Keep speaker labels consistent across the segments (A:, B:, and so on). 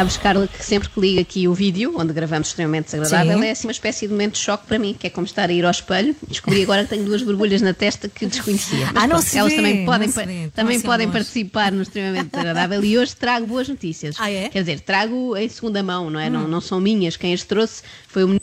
A: Sabes, Carla, que sempre que ligo aqui o vídeo, onde gravamos extremamente desagradável,
B: Sim.
A: é assim uma espécie de momento de choque para mim, que é como estar a ir ao espelho. Descobri agora que tenho duas borbulhas na testa que desconhecia. Mas
B: Ah, não
A: pronto,
B: se
A: elas
B: vê,
A: também podem,
B: vê, estão
A: também
B: assim
A: podem
B: longe.
A: participar no extremamente desagradável e hoje trago boas notícias.
B: Ah, é? Hum.
A: Quer dizer, trago em segunda mão, não é? Não, não são minhas. Quem as trouxe foi o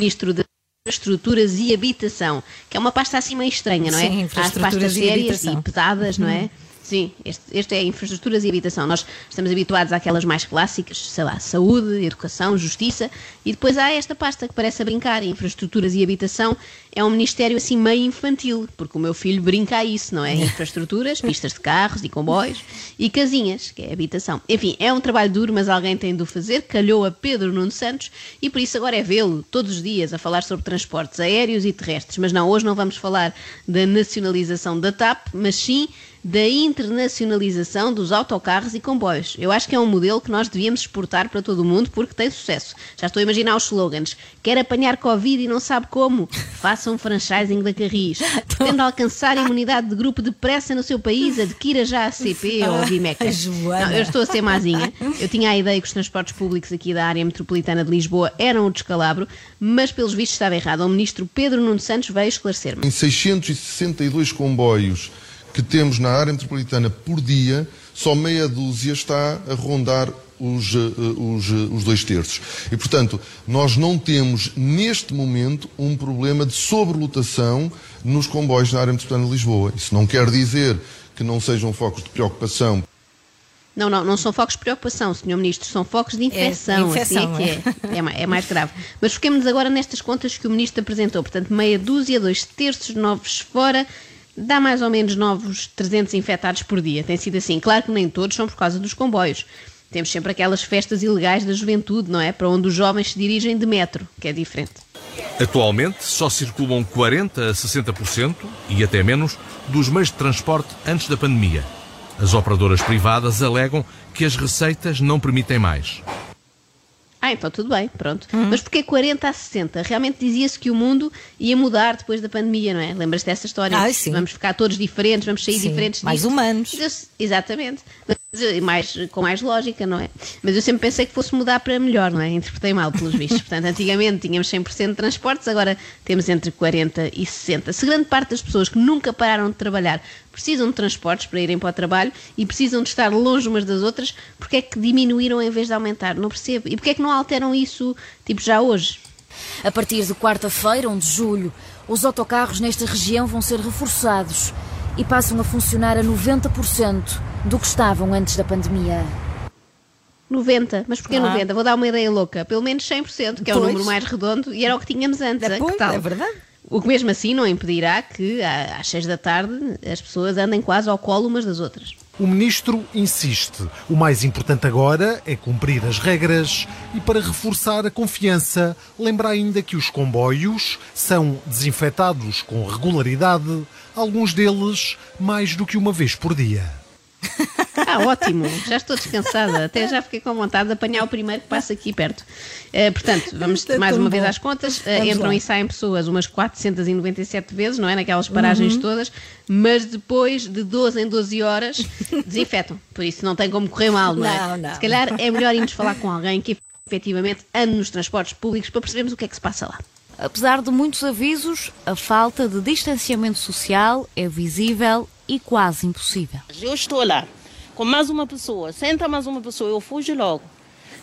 A: ministro de Infraestruturas e Habitação, que é uma pasta assim meio estranha, não é?
B: Sim,
A: Há as pastas
B: e
A: sérias
B: habitação.
A: e pesadas, não é? Sim, este, este é infraestruturas e habitação. Nós estamos habituados àquelas mais clássicas, sei lá, saúde, educação, justiça, e depois há esta pasta que parece a brincar. Infraestruturas e habitação é um ministério assim meio infantil, porque o meu filho brinca a isso, não é? Infraestruturas, pistas de carros e comboios, e casinhas, que é habitação. Enfim, é um trabalho duro, mas alguém tem de o fazer. Calhou a Pedro Nuno Santos, e por isso agora é vê-lo todos os dias a falar sobre transportes aéreos e terrestres. Mas não, hoje não vamos falar da nacionalização da TAP, mas sim da internacionalização dos autocarros e comboios. Eu acho que é um modelo que nós devíamos exportar para todo o mundo porque tem sucesso. Já estou a imaginar os slogans. Quer apanhar Covid e não sabe como? Faça um franchising da Carris. Pretende alcançar a imunidade de grupo depressa no seu país? Adquira já a CP ou a Vimeca. Não, eu estou a ser mazinha. Eu tinha a ideia que os transportes públicos aqui da área metropolitana de Lisboa eram o descalabro, mas pelos vistos estava errado. O ministro Pedro Nuno Santos veio esclarecer-me.
C: Em 662 comboios que temos na área metropolitana por dia, só meia dúzia está a rondar os, eh, os, eh, os dois terços. E, portanto, nós não temos, neste momento, um problema de sobrelotação nos comboios na área metropolitana de Lisboa. Isso não quer dizer que não sejam focos de preocupação
A: Não, não, não são focos de preocupação, Sr. Ministro, são focos de infecção.
B: infecção,
A: assim é que é. É, ma- é mais grave. Mas foquemos agora nestas contas que o Ministro apresentou. Portanto, meia dúzia, dois terços, novos fora, dá mais ou menos novos 300 infectados por dia. Tem sido assim. Claro que nem todos são por causa dos comboios. Temos sempre aquelas festas ilegais da juventude, não é? Para onde os jovens se dirigem de metro, que é diferente.
D: Atualmente só circulam 40 a 60% e até menos dos meios de transporte antes da pandemia. As operadoras privadas alegam que as receitas não permitem mais.
A: Ah, então tudo bem, pronto. Mas porquê 40 a 60? Realmente dizia-se que o mundo ia mudar depois da pandemia, não é? Lembras-te dessa história?
B: Sim.
A: Vamos ficar todos diferentes, vamos sair
B: Sim,
A: diferentes
B: mais
A: disto.
B: humanos.
A: Exatamente. Eh, mais, com mais lógica, não é? Mas eu sempre pensei que fosse mudar para melhor, não é? Interpretei mal, pelos vistos. Portanto, antigamente tínhamos 100% de transportes, agora temos entre 40 e 60. Se grande parte das pessoas que nunca pararam de trabalhar precisam de transportes para irem para o trabalho e precisam de estar longe umas das outras, porque é que diminuíram em vez de aumentar? Não percebo. E porque é que não alteram isso, tipo, já hoje?
E: A partir de quarta-feira, 1 de julho, os autocarros nesta região vão ser reforçados e passam a funcionar a 90% do que estavam antes da pandemia.
A: 90. Mas porquê
B: Ah.
A: 90? Vou dar uma ideia louca. Pelo menos 100%, que é o número mais redondo e era o que tínhamos antes.
B: É,
A: que tal?
B: é verdade.
A: O que mesmo assim não impedirá que às 6 da tarde as pessoas andem quase ao colo umas das outras.
F: O ministro insiste. O mais importante agora é cumprir as regras e, para reforçar a confiança, lembra ainda que os comboios são desinfetados com regularidade, alguns deles mais do que uma vez por dia.
A: Ah, ótimo, já estou descansada. Até já fiquei com vontade de apanhar o primeiro que passa aqui perto. Eh, portanto, vamos
B: é
A: mais uma vez
B: bom.
A: às contas.
B: Vamos
A: entram
B: lá.
A: e saem pessoas umas 497 vezes, não é? Naquelas paragens
B: Uhum.
A: todas, mas depois de 12 em 12 horas desinfetam. Por isso não tem como correr mal, não é?
B: Não, não.
A: Se calhar é melhor irmos falar com alguém que efetivamente ande nos transportes públicos para percebermos o que é que se passa lá.
G: Apesar de muitos avisos, a falta de distanciamento social é visível e quase impossível.
H: Eu estou lá com mais uma pessoa, senta mais uma pessoa, eu fujo logo.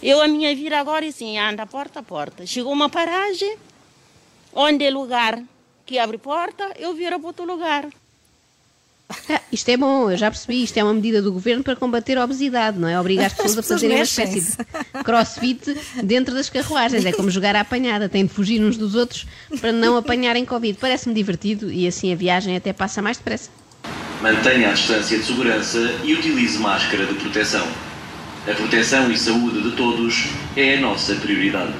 H: Eu, a minha vida agora, é assim, anda porta a porta. Chegou uma paragem, onde é lugar que abre porta, eu viro para outro lugar.
A: Ah, isto é bom, eu já percebi. Isto é uma medida do governo para combater a obesidade, não é? Obrigar as pessoas a
B: pessoas
A: fazerem uma espécie de crossfit dentro das carruagens. É como jogar à apanhada, têm de fugir uns dos outros para não apanharem Covid. Parece-me divertido e assim a viagem até passa mais depressa.
I: Mantenha a distância de segurança e utilize máscara de proteção. A proteção e saúde de todos é a nossa prioridade.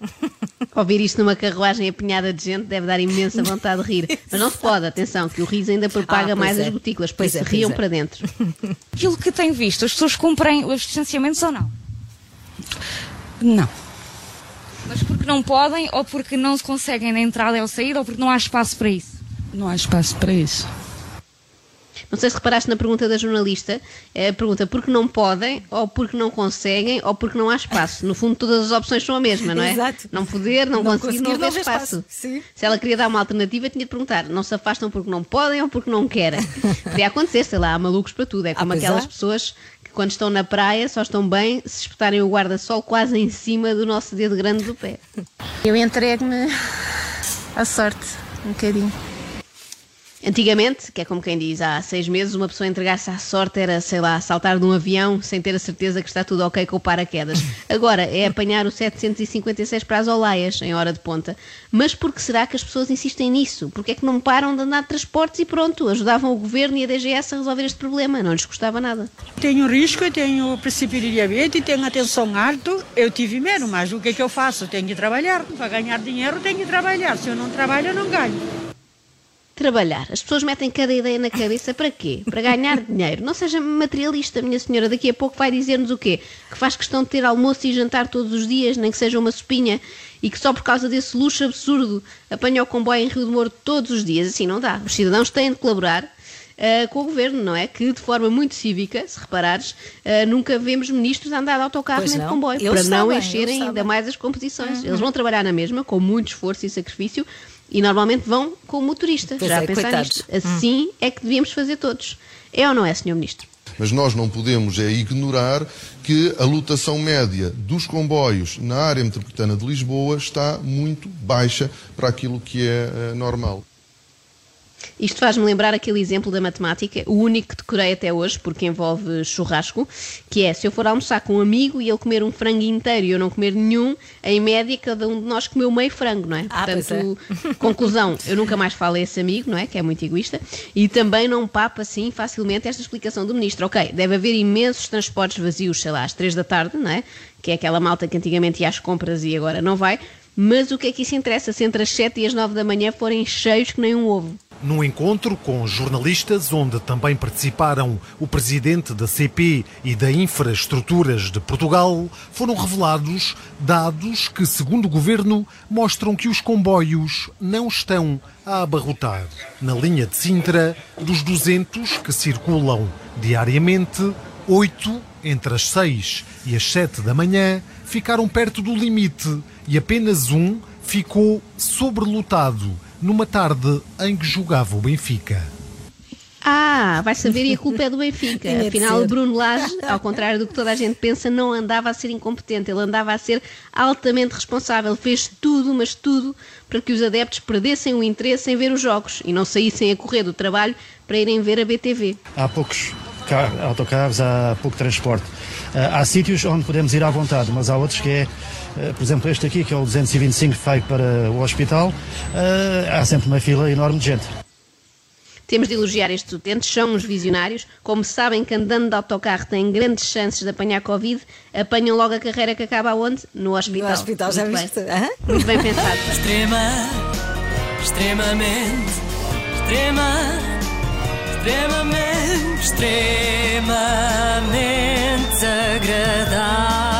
A: Ouvir isto numa carruagem apinhada de gente deve dar imensa vontade de rir. Mas não se pode, atenção, que o riso ainda propaga
B: Ah,
A: mais
B: é.
A: as gotículas,
B: Pois
A: isso
B: é, pois
A: riam
B: é.
A: para dentro.
G: Aquilo que tem visto, as pessoas cumprem os distanciamentos ou não?
J: Não.
B: Mas porque não podem, ou porque não se conseguem na entrada ou saída, ou porque não há espaço para isso?
J: Não há espaço para isso.
A: Não sei se reparaste na pergunta da jornalista, é a pergunta porque não podem, ou porque não conseguem, ou porque não há espaço. No fundo, todas as opções são a mesma, não é?
J: Exato.
A: Não poder, não,
J: Não
A: conseguir,
J: conseguir,
A: não haver espaço.
J: espaço. Sim.
A: Se ela queria dar uma alternativa, tinha de perguntar: não se afastam porque não podem ou porque não querem? Podia acontecer, sei lá, há malucos para tudo. É como
J: pois
A: aquelas pessoas que, quando estão na praia, só estão bem se espetarem o guarda-sol quase em cima do nosso dedo grande do pé.
K: Eu entrego-me à sorte, um bocadinho.
A: Antigamente, que é como quem diz, há seis meses, uma pessoa entregar-se à sorte era, sei lá, saltar de um avião sem ter a certeza que está tudo ok com o paraquedas. Agora é apanhar o 756 para as Olaias, em hora de ponta. Mas por que será que as pessoas insistem nisso? Porque é que não param de andar de transportes e pronto, ajudavam o governo e a DGS a resolver este problema, não lhes custava nada.
J: Tenho risco, tenho princípio de diabetes, tenho atenção alta. Eu tive medo, mas o que é que eu faço? Tenho que trabalhar. Para ganhar dinheiro, tenho que trabalhar. Se eu não trabalho, eu não ganho.
A: Trabalhar. As pessoas metem cada ideia na cabeça para quê? Para ganhar dinheiro. Não seja materialista, minha senhora. Daqui a pouco vai dizer-nos o quê? Que faz questão de ter almoço e jantar todos os dias, nem que seja uma sopinha, e que só por causa desse luxo absurdo apanha o comboio em Rio de Moro todos os dias. Assim não dá. Os cidadãos têm de colaborar. ah, com o governo, não é? Que de forma muito cívica, se reparares, ah, nunca vemos ministros andar de autocarro
J: Pois
A: nem de comboio,
J: Eles
A: para não encherem ainda mais as competições. Eles vão trabalhar na mesma, com muito esforço e sacrifício, e normalmente vão com o motorista.
J: Pois
A: Já
J: é,
A: pensar nisto. Assim é que devíamos fazer todos. É ou não é, Sr. Ministro?
C: Mas nós não podemos é ignorar que a lotação média dos comboios na área metropolitana de Lisboa está muito baixa para aquilo que é eh, normal.
A: Isto faz-me lembrar aquele exemplo da matemática, o único que decorei até hoje, porque envolve churrasco, que é, se eu for almoçar com um amigo e ele comer um frango inteiro e eu não comer nenhum, em média cada um de nós comeu meio frango, não é?
J: Ah,
A: Portanto, conclusão, eu nunca mais falo a esse amigo, não é? Que é muito egoísta, e também não papo assim facilmente esta explicação do Ministro. Ok, deve haver imensos transportes vazios, sei lá, às três da tarde, não é? Que é aquela malta que antigamente ia às compras e agora não vai, mas o que é que isso interessa se entre as sete e as nove da manhã forem cheios que nem um ovo?
F: Num encontro com jornalistas, onde também participaram o presidente da CP e da Infraestruturas de Portugal, foram revelados dados que, segundo o governo, mostram que os comboios não estão a abarrotar. Na linha de Sintra, dos 200 que circulam diariamente, 8 entre as 6 e as 7 da manhã ficaram perto do limite e apenas um ficou sobrelotado numa tarde em que jogava o Benfica.
A: Ah, vai saber e a culpa é do Benfica. Afinal, o Bruno Lage, ao contrário do que toda a gente pensa, não andava a ser incompetente, ele andava a ser altamente responsável. Fez tudo, mas tudo, para que os adeptos perdessem o interesse em ver os jogos e não saíssem a correr do trabalho para irem ver a BTV.
L: Há poucos car- autocarros, há pouco transporte. Ah, há sítios onde podemos ir à vontade, mas há outros que é, por exemplo, este aqui, que é o 225 que vai para o hospital, ah, há sempre uma fila enorme de gente.
A: Temos de elogiar estes utentes, são uns visionários. Como sabem que andando de autocarro têm grandes chances de apanhar Covid, apanham logo a carreira que acaba onde? No hospital.
J: No hospital, já
A: Muito
J: viste?
A: Bem.
J: Hã?
A: Muito bem pensado.
M: Extrema, extremamente, extrema, extremamente, extremamente agradável.